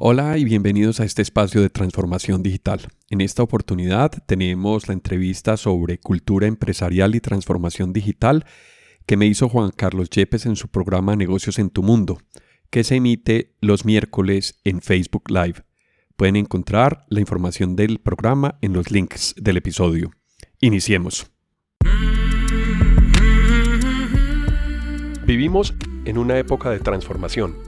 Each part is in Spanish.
Hola y bienvenidos a este espacio de transformación digital. En esta oportunidad tenemos la entrevista sobre cultura empresarial y transformación digital que me hizo Juan Carlos Yepes en su programa Negocios en tu Mundo, que se emite los miércoles en Facebook Live. Pueden encontrar la información del programa en los links del episodio. Iniciemos. Vivimos en una época de transformación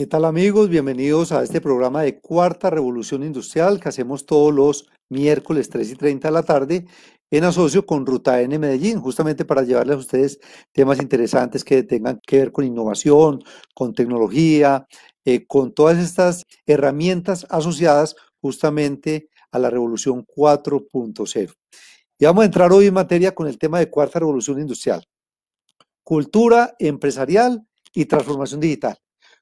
¿Qué tal amigos? Bienvenidos a este programa de Cuarta Revolución Industrial que hacemos todos los miércoles 3 y 30 de la tarde en asocio con Ruta N Medellín, justamente para llevarles a ustedes temas interesantes que tengan que ver con innovación, con tecnología, eh, con todas estas herramientas asociadas justamente a la revolución 4.0. Y vamos a entrar hoy en materia con el tema de Cuarta Revolución Industrial. Cultura empresarial y transformación digital.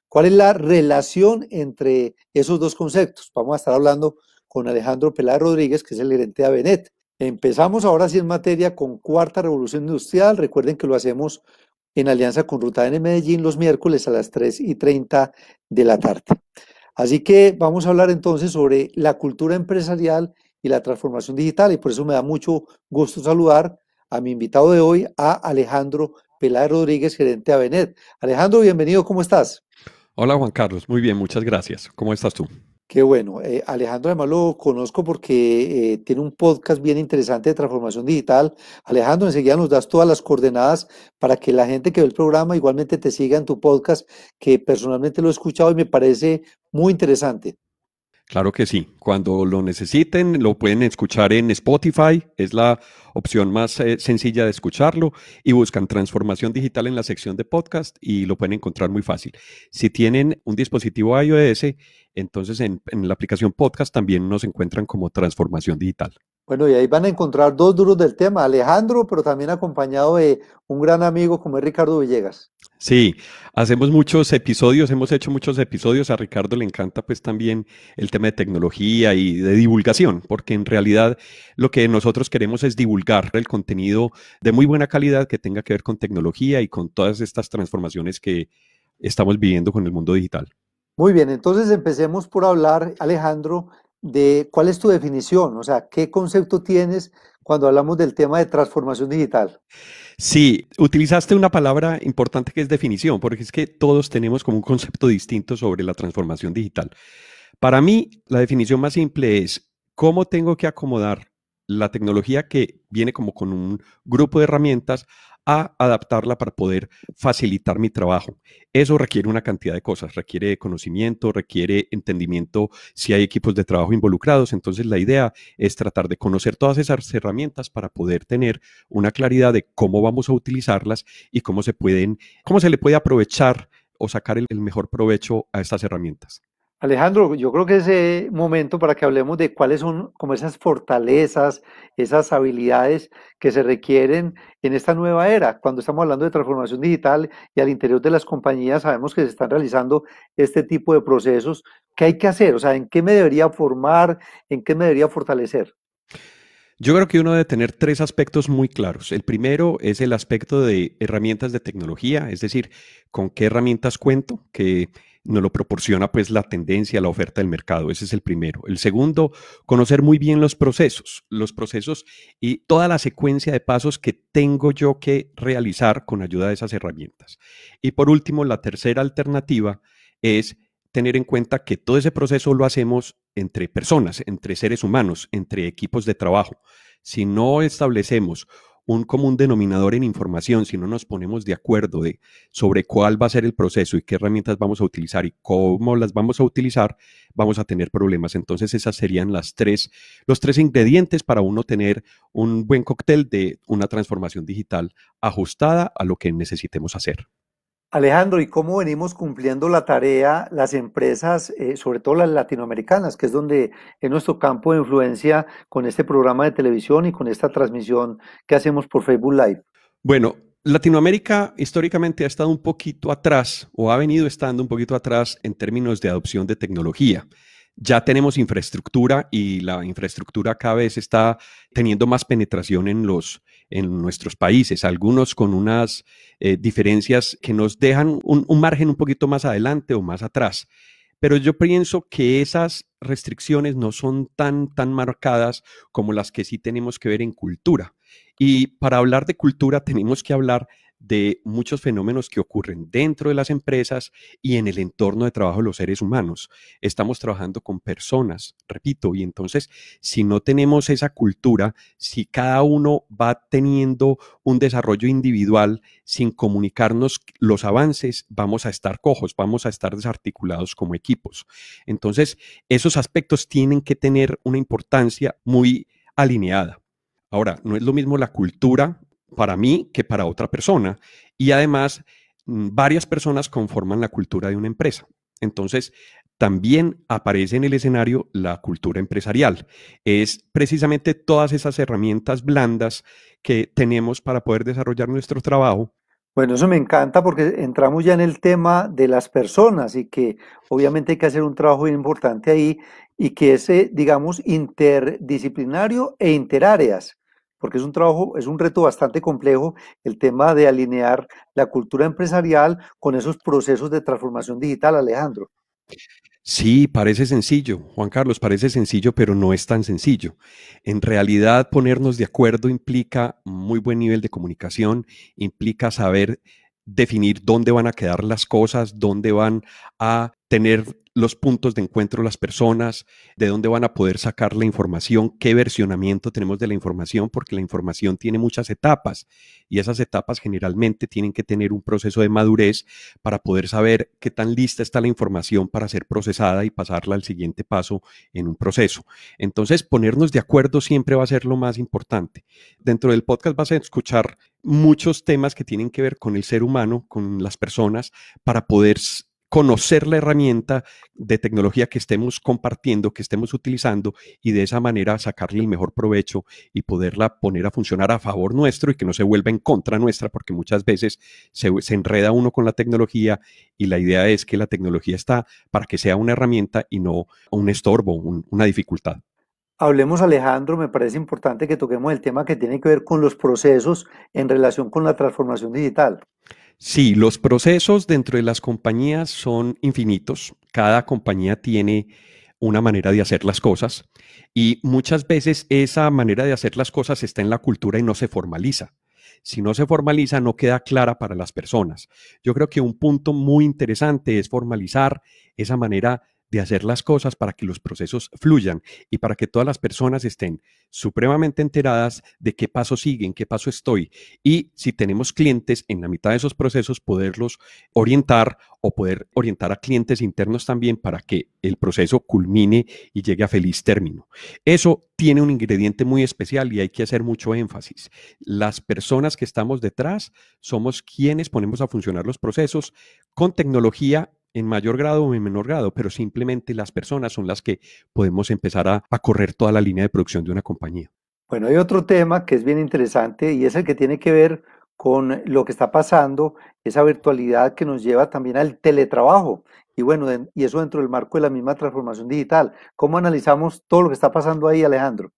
¿Cuál es la relación entre esos dos conceptos? Vamos a estar hablando con Alejandro Peláez Rodríguez, que es el gerente de Avenet. Empezamos ahora sí en materia con Cuarta Revolución Industrial. Recuerden que lo hacemos en alianza con Ruta N Medellín los miércoles a las 3 y 30 de la tarde. Así que vamos a hablar entonces sobre la cultura empresarial y la transformación digital y por eso me da mucho gusto saludar a mi invitado de hoy, a Alejandro Peláez Rodríguez, gerente de Avenet. Alejandro, bienvenido, ¿cómo estás? Hola Juan Carlos, muy bien, muchas gracias. ¿Cómo estás tú? Qué bueno. Eh, Alejandro además lo conozco porque eh, tiene un podcast bien interesante de transformación digital. Alejandro, enseguida nos das todas las coordenadas para que la gente que ve el programa igualmente te siga en tu podcast, que personalmente lo he escuchado y me parece muy interesante. Claro que sí. Cuando lo necesiten, lo pueden escuchar en Spotify. Es la opción más eh, sencilla de escucharlo. Y buscan transformación digital en la sección de podcast y lo pueden encontrar muy fácil. Si tienen un dispositivo iOS, entonces en, en la aplicación podcast también nos encuentran como transformación digital. Bueno, y ahí van a encontrar dos duros del tema, Alejandro, pero también acompañado de un gran amigo como es Ricardo Villegas. Sí, hacemos muchos episodios, hemos hecho muchos episodios, a Ricardo le encanta pues también el tema de tecnología y de divulgación, porque en realidad lo que nosotros queremos es divulgar el contenido de muy buena calidad que tenga que ver con tecnología y con todas estas transformaciones que estamos viviendo con el mundo digital. Muy bien, entonces empecemos por hablar, Alejandro, de cuál es tu definición, o sea, qué concepto tienes cuando hablamos del tema de transformación digital. Sí, utilizaste una palabra importante que es definición, porque es que todos tenemos como un concepto distinto sobre la transformación digital. Para mí, la definición más simple es cómo tengo que acomodar la tecnología que viene como con un grupo de herramientas a adaptarla para poder facilitar mi trabajo. Eso requiere una cantidad de cosas, requiere conocimiento, requiere entendimiento si hay equipos de trabajo involucrados. Entonces la idea es tratar de conocer todas esas herramientas para poder tener una claridad de cómo vamos a utilizarlas y cómo se pueden, cómo se le puede aprovechar o sacar el, el mejor provecho a estas herramientas. Alejandro, yo creo que es eh, momento para que hablemos de cuáles son como esas fortalezas, esas habilidades que se requieren en esta nueva era. Cuando estamos hablando de transformación digital y al interior de las compañías sabemos que se están realizando este tipo de procesos. ¿Qué hay que hacer? O sea, ¿en qué me debería formar? ¿En qué me debería fortalecer? Yo creo que uno debe tener tres aspectos muy claros. El primero es el aspecto de herramientas de tecnología, es decir, con qué herramientas cuento, que nos lo proporciona pues la tendencia, la oferta del mercado. Ese es el primero. El segundo, conocer muy bien los procesos, los procesos y toda la secuencia de pasos que tengo yo que realizar con ayuda de esas herramientas. Y por último, la tercera alternativa es tener en cuenta que todo ese proceso lo hacemos entre personas, entre seres humanos, entre equipos de trabajo. Si no establecemos un común denominador en información, si no nos ponemos de acuerdo de, sobre cuál va a ser el proceso y qué herramientas vamos a utilizar y cómo las vamos a utilizar, vamos a tener problemas. Entonces esas serían las tres, los tres ingredientes para uno tener un buen cóctel de una transformación digital ajustada a lo que necesitemos hacer. Alejandro, ¿y cómo venimos cumpliendo la tarea las empresas, eh, sobre todo las latinoamericanas, que es donde es nuestro campo de influencia con este programa de televisión y con esta transmisión que hacemos por Facebook Live? Bueno, Latinoamérica históricamente ha estado un poquito atrás o ha venido estando un poquito atrás en términos de adopción de tecnología. Ya tenemos infraestructura y la infraestructura cada vez está teniendo más penetración en los en nuestros países, algunos con unas eh, diferencias que nos dejan un, un margen un poquito más adelante o más atrás. Pero yo pienso que esas restricciones no son tan, tan marcadas como las que sí tenemos que ver en cultura. Y para hablar de cultura tenemos que hablar de muchos fenómenos que ocurren dentro de las empresas y en el entorno de trabajo de los seres humanos. Estamos trabajando con personas, repito, y entonces si no tenemos esa cultura, si cada uno va teniendo un desarrollo individual sin comunicarnos los avances, vamos a estar cojos, vamos a estar desarticulados como equipos. Entonces, esos aspectos tienen que tener una importancia muy alineada. Ahora, no es lo mismo la cultura para mí que para otra persona. Y además, mm, varias personas conforman la cultura de una empresa. Entonces, también aparece en el escenario la cultura empresarial. Es precisamente todas esas herramientas blandas que tenemos para poder desarrollar nuestro trabajo. Bueno, eso me encanta porque entramos ya en el tema de las personas y que obviamente hay que hacer un trabajo bien importante ahí y que es, digamos, interdisciplinario e interáreas porque es un trabajo, es un reto bastante complejo el tema de alinear la cultura empresarial con esos procesos de transformación digital, Alejandro. Sí, parece sencillo, Juan Carlos, parece sencillo, pero no es tan sencillo. En realidad, ponernos de acuerdo implica muy buen nivel de comunicación, implica saber definir dónde van a quedar las cosas, dónde van a tener los puntos de encuentro las personas, de dónde van a poder sacar la información, qué versionamiento tenemos de la información, porque la información tiene muchas etapas y esas etapas generalmente tienen que tener un proceso de madurez para poder saber qué tan lista está la información para ser procesada y pasarla al siguiente paso en un proceso. Entonces, ponernos de acuerdo siempre va a ser lo más importante. Dentro del podcast vas a escuchar muchos temas que tienen que ver con el ser humano, con las personas, para poder conocer la herramienta de tecnología que estemos compartiendo, que estemos utilizando y de esa manera sacarle el mejor provecho y poderla poner a funcionar a favor nuestro y que no se vuelva en contra nuestra, porque muchas veces se, enreda uno con la tecnología y la idea es que la tecnología está para que sea una herramienta y no un estorbo, una dificultad. Hablemos, Alejandro, me parece importante que toquemos el tema que tiene que ver con los procesos en relación con la transformación digital. Sí, los procesos dentro de las compañías son infinitos. Cada compañía tiene una manera de hacer las cosas y muchas veces esa manera de hacer las cosas está en la cultura y no se formaliza. Si no se formaliza, no queda clara para las personas. Yo creo que un punto muy interesante es formalizar esa manera de hacer las cosas para que los procesos fluyan y para que todas las personas estén supremamente enteradas de qué paso siguen, qué paso estoy. Y si tenemos clientes en la mitad de esos procesos, poderlos orientar o poder orientar a clientes internos también para que el proceso culmine y llegue a feliz término. Eso tiene un ingrediente muy especial y hay que hacer mucho énfasis. Las personas que estamos detrás somos quienes ponemos a funcionar los procesos con tecnología en mayor grado o en menor grado, pero simplemente las personas son las que podemos empezar a, correr toda la línea de producción de una compañía. Bueno, hay otro tema que es bien interesante y es el que tiene que ver con lo que está pasando, esa virtualidad que nos lleva también al teletrabajo. Y bueno, y eso dentro del marco de la misma transformación digital. ¿Cómo analizamos todo lo que está pasando ahí, Alejandro?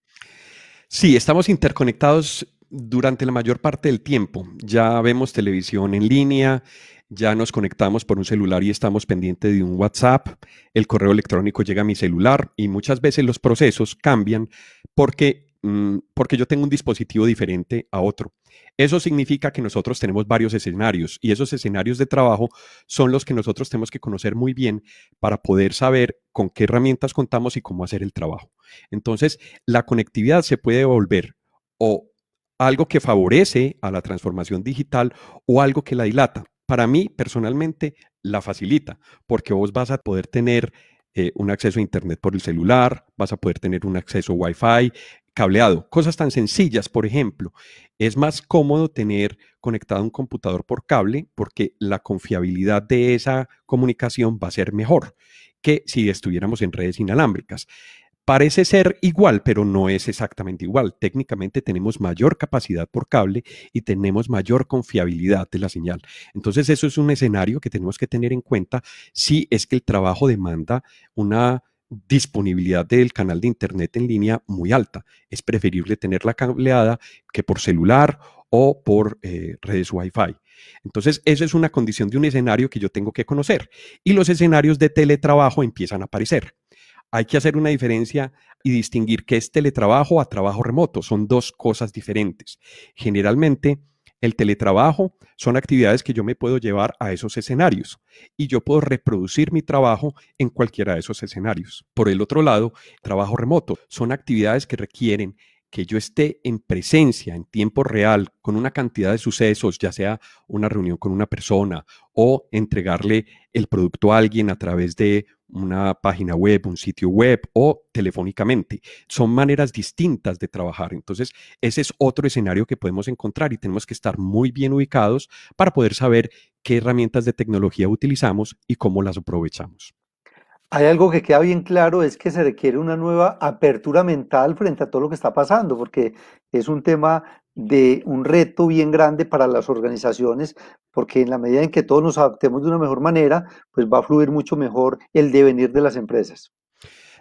Sí, estamos interconectados durante la mayor parte del tiempo. Ya vemos televisión en línea, ya nos conectamos por un celular y estamos pendientes de un WhatsApp, el correo electrónico llega a mi celular y muchas veces los procesos cambian porque, mm, porque yo tengo un dispositivo diferente a otro. Eso significa que nosotros tenemos varios escenarios y esos escenarios de trabajo son los que nosotros tenemos que conocer muy bien para poder saber con qué herramientas contamos y cómo hacer el trabajo. Entonces, la conectividad se puede volver o algo que favorece a la transformación digital o algo que la dilata para mí personalmente la facilita, porque vos vas a poder tener eh, un acceso a Internet por el celular, vas a poder tener un acceso Wi-Fi cableado. Cosas tan sencillas, por ejemplo, es más cómodo tener conectado un computador por cable porque la confiabilidad de esa comunicación va a ser mejor que si estuviéramos en redes inalámbricas. Parece ser igual, pero no es exactamente igual. Técnicamente tenemos mayor capacidad por cable y tenemos mayor confiabilidad de la señal. Entonces eso es un escenario que tenemos que tener en cuenta si es que el trabajo demanda una disponibilidad del canal de Internet en línea muy alta. Es preferible tenerla cableada que por celular o por eh, redes Wi-Fi. Entonces, esa es una condición de un escenario que yo tengo que conocer. Y los escenarios de teletrabajo empiezan a aparecer. Hay que hacer una diferencia y distinguir qué es teletrabajo a trabajo remoto. Son dos cosas diferentes. Generalmente, el teletrabajo son actividades que yo me puedo llevar a esos escenarios y yo puedo reproducir mi trabajo en cualquiera de esos escenarios. Por el otro lado, trabajo remoto son actividades que requieren que yo esté en presencia, en tiempo real, con una cantidad de sucesos, ya sea una reunión con una persona o entregarle el producto a alguien a través de una página web, un sitio web o telefónicamente. Son maneras distintas de trabajar. Entonces, ese es otro escenario que podemos encontrar y tenemos que estar muy bien ubicados para poder saber qué herramientas de tecnología utilizamos y cómo las aprovechamos. Hay algo que queda bien claro, es que se requiere una nueva apertura mental frente a todo lo que está pasando, porque es un tema de un reto bien grande para las organizaciones, porque en la medida en que todos nos adaptemos de una mejor manera, pues va a fluir mucho mejor el devenir de las empresas.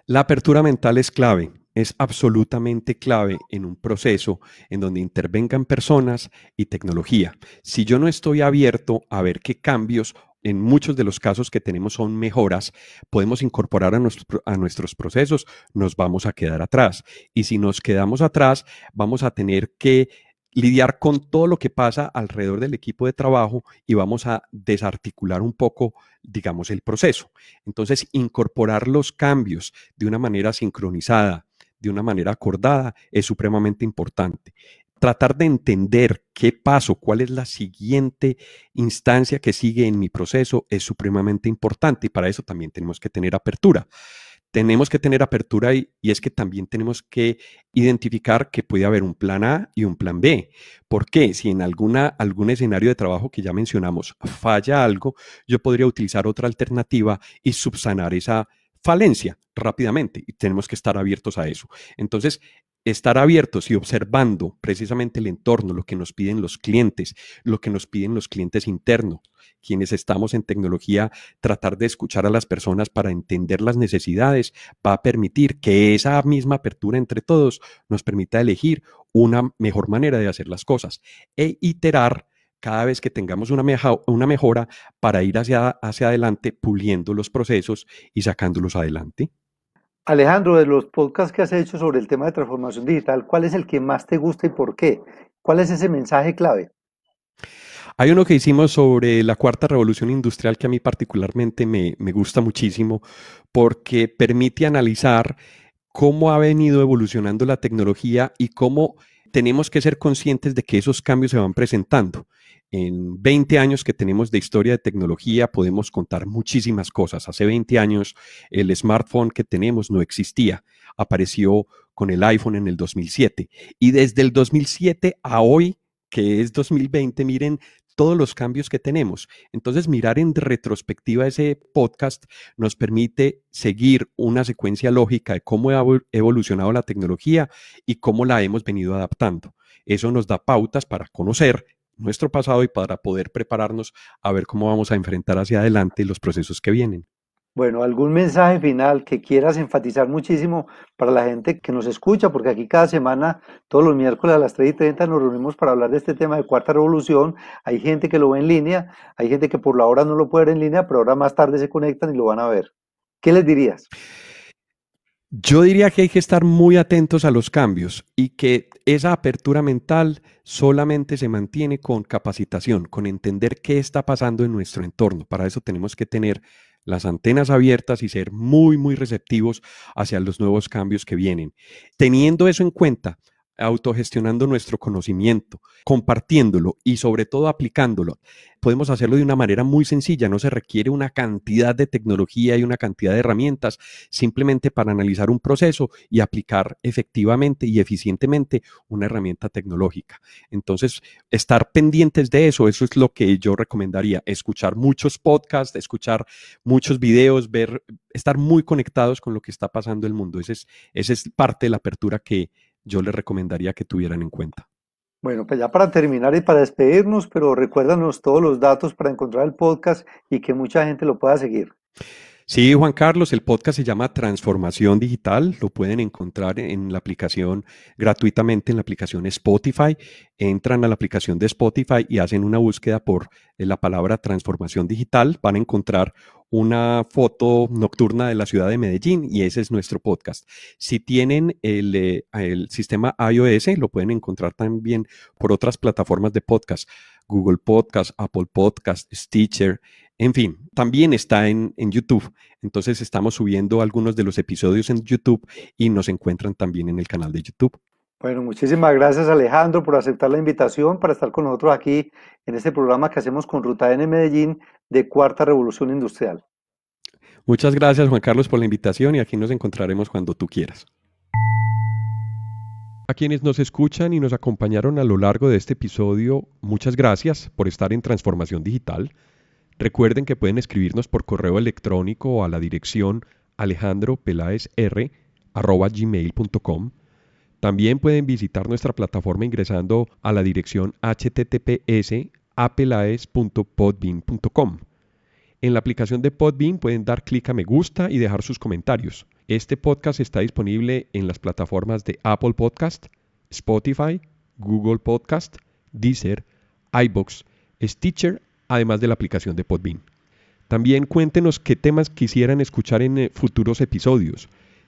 La apertura mental es clave, es absolutamente clave en un proceso en donde intervengan personas y tecnología. Si yo no estoy abierto a ver qué cambios en muchos de los casos que tenemos son mejoras, podemos incorporar a, a, nuestros procesos, nos vamos a quedar atrás. Y si nos quedamos atrás, vamos a tener que lidiar con todo lo que pasa alrededor del equipo de trabajo y vamos a desarticular un poco, digamos, el proceso. Entonces, incorporar los cambios de una manera sincronizada, de una manera acordada, es supremamente importante tratar de entender qué paso, cuál es la siguiente instancia que sigue en mi proceso es supremamente importante y para eso también tenemos que tener apertura. Tenemos que tener apertura y, y, es que también tenemos que identificar que puede haber un plan A y un plan B. ¿Por qué? Si en alguna, algún escenario de trabajo que ya mencionamos falla algo, yo podría utilizar otra alternativa y subsanar esa falencia rápidamente y tenemos que estar abiertos a eso. Entonces, estar abiertos y observando precisamente el entorno, lo que nos piden los clientes, lo que nos piden los clientes internos, quienes estamos en tecnología, tratar de escuchar a las personas para entender las necesidades, va a permitir que esa misma apertura entre todos nos permita elegir una mejor manera de hacer las cosas e iterar cada vez que tengamos una, mejora para ir hacia, hacia adelante, puliendo los procesos y sacándolos adelante. Alejandro, de los podcasts que has hecho sobre el tema de transformación digital, ¿cuál es el que más te gusta y por qué? ¿Cuál es ese mensaje clave? Hay uno que hicimos sobre la cuarta revolución industrial que a mí particularmente me, me gusta muchísimo porque permite analizar cómo ha venido evolucionando la tecnología y cómo tenemos que ser conscientes de que esos cambios se van presentando. En 20 años que tenemos de historia de tecnología podemos contar muchísimas cosas. Hace 20 años el smartphone que tenemos no existía. Apareció con el iPhone en el 2007. Y desde el 2007 a hoy, que es 2020, miren todos los cambios que tenemos. Entonces, mirar en retrospectiva ese podcast nos permite seguir una secuencia lógica de cómo ha evolucionado la tecnología y cómo la hemos venido adaptando. Eso nos da pautas para conocer nuestro pasado y para poder prepararnos a ver cómo vamos a enfrentar hacia adelante los procesos que vienen. Bueno, algún mensaje final que quieras enfatizar muchísimo para la gente que nos escucha, porque aquí cada semana, todos los miércoles a las 3 y 30 nos reunimos para hablar de este tema de cuarta revolución. Hay gente que lo ve en línea, hay gente que por la hora no lo puede ver en línea, pero ahora más tarde se conectan y lo van a ver. ¿Qué les dirías? Yo diría que hay que estar muy atentos a los cambios y que esa apertura mental solamente se mantiene con capacitación, con entender qué está pasando en nuestro entorno. Para eso tenemos que tener las antenas abiertas y ser muy, muy receptivos hacia los nuevos cambios que vienen. Teniendo eso en cuenta, autogestionando nuestro conocimiento, compartiéndolo y sobre todo aplicándolo. Podemos hacerlo de una manera muy sencilla, no se requiere una cantidad de tecnología y una cantidad de herramientas simplemente para analizar un proceso y aplicar efectivamente y eficientemente una herramienta tecnológica. Entonces, estar pendientes de eso, eso es lo que yo recomendaría, escuchar muchos podcasts, escuchar muchos videos, ver, estar muy conectados con lo que está pasando en el mundo. Esa es, esa es parte de la apertura que yo les recomendaría que tuvieran en cuenta. Bueno, pues ya para terminar y para despedirnos, pero recuérdanos todos los datos para encontrar el podcast y que mucha gente lo pueda seguir. Sí, Juan Carlos, el podcast se llama Transformación Digital. Lo pueden encontrar en la aplicación gratuitamente en la aplicación Spotify. Entran a la aplicación de Spotify y hacen una búsqueda por la palabra transformación digital. Van a encontrar una foto nocturna de la ciudad de Medellín y ese es nuestro podcast. Si tienen el, eh, el sistema iOS, lo pueden encontrar también por otras plataformas de podcast. Google Podcast, Apple Podcast, Stitcher, en fin, también está en, en, YouTube. Entonces estamos subiendo algunos de los episodios en YouTube y nos encuentran también en el canal de YouTube. Bueno, muchísimas gracias Alejandro por aceptar la invitación para estar con nosotros aquí en este programa que hacemos con Ruta N Medellín de Cuarta Revolución Industrial. Muchas gracias Juan Carlos por la invitación y aquí nos encontraremos cuando tú quieras. A quienes nos escuchan y nos acompañaron a lo largo de este episodio, muchas gracias por estar en Transformación Digital. Recuerden que pueden escribirnos por correo electrónico a la dirección alejandropelaesr.gmail.com. También pueden visitar nuestra plataforma ingresando a la dirección https apelaes.podbean.com. En la aplicación de Podbean pueden dar clic a me gusta y dejar sus comentarios. Este podcast está disponible en las plataformas de Apple Podcast, Spotify, Google Podcast, Deezer, iBox, Stitcher además de la aplicación de Podbean. También cuéntenos qué temas quisieran escuchar en eh, futuros episodios.